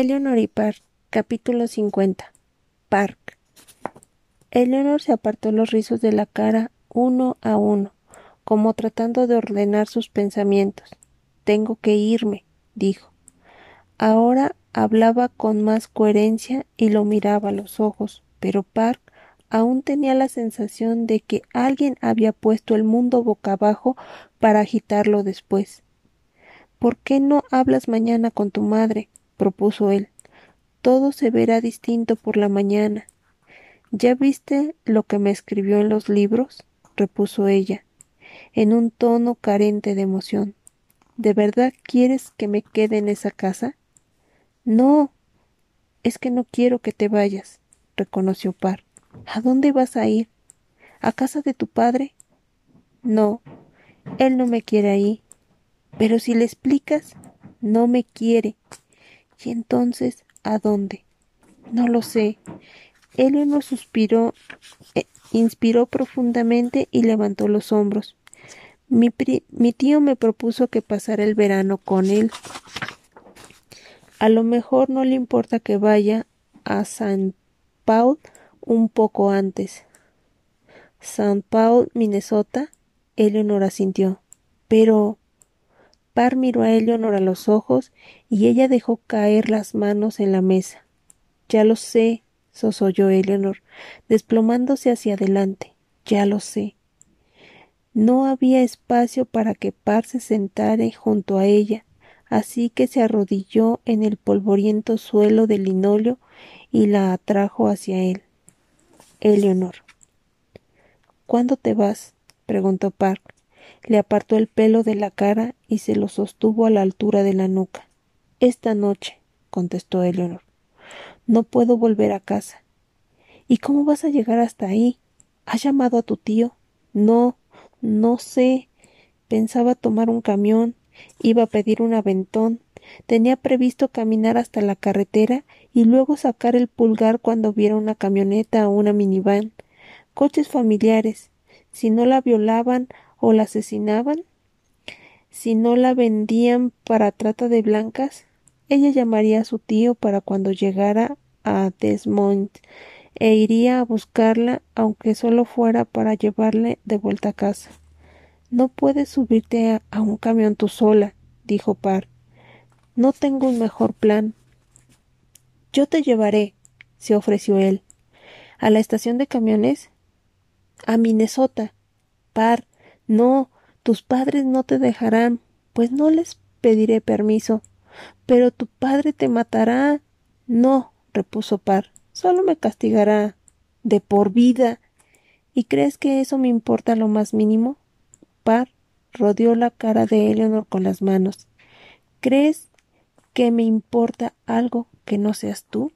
Eleanor y Park, capítulo 50. Park. Eleanor se apartó los rizos de la cara uno a uno, como tratando de ordenar sus pensamientos. Tengo que irme, dijo. Ahora hablaba con más coherencia y lo miraba a los ojos, pero Park aún tenía la sensación de que alguien había puesto el mundo boca abajo para agitarlo después. ¿Por qué no hablas mañana con tu madre? Propuso él. Todo se verá distinto por la mañana. ¿Ya viste lo que me escribió en los libros? repuso ella, en un tono carente de emoción. ¿De verdad quieres que me quede en esa casa? No. Es que no quiero que te vayas, reconoció Par. ¿A dónde vas a ir? ¿A casa de tu padre? No. Él no me quiere ahí. Pero si le explicas, no me quiere. ¿Y entonces a dónde? No lo sé. Eleanor suspiró, eh, inspiró profundamente y levantó los hombros. Mi, mi tío me propuso que pasara el verano con él. A lo mejor no le importa que vaya a San Paul un poco antes. San Paul, Minnesota. Eleanor asintió. Pero Par miró a Eleanor a los ojos y ella dejó caer las manos en la mesa. Ya lo sé, sosolló Eleanor, desplomándose hacia adelante. Ya lo sé. No había espacio para que Par se sentara junto a ella, así que se arrodilló en el polvoriento suelo del linóleo y la atrajo hacia él. Eleanor. ¿Cuándo te vas? preguntó Park le apartó el pelo de la cara y se lo sostuvo a la altura de la nuca. Esta noche, contestó Eleanor. No puedo volver a casa. ¿Y cómo vas a llegar hasta ahí? ¿Has llamado a tu tío? No, no sé. Pensaba tomar un camión, iba a pedir un aventón, tenía previsto caminar hasta la carretera y luego sacar el pulgar cuando viera una camioneta o una minivan. Coches familiares. Si no la violaban o la asesinaban? Si no la vendían para trata de blancas, ella llamaría a su tío para cuando llegara a Desmond e iría a buscarla aunque solo fuera para llevarle de vuelta a casa. No puedes subirte a, a un camión tú sola, dijo Par. No tengo un mejor plan. Yo te llevaré, se ofreció él. ¿A la estación de camiones? A Minnesota. Par, no, tus padres no te dejarán, pues no les pediré permiso. Pero tu padre te matará. No, repuso Par, solo me castigará. De por vida. ¿Y crees que eso me importa lo más mínimo? Par rodeó la cara de Eleanor con las manos. ¿Crees que me importa algo que no seas tú?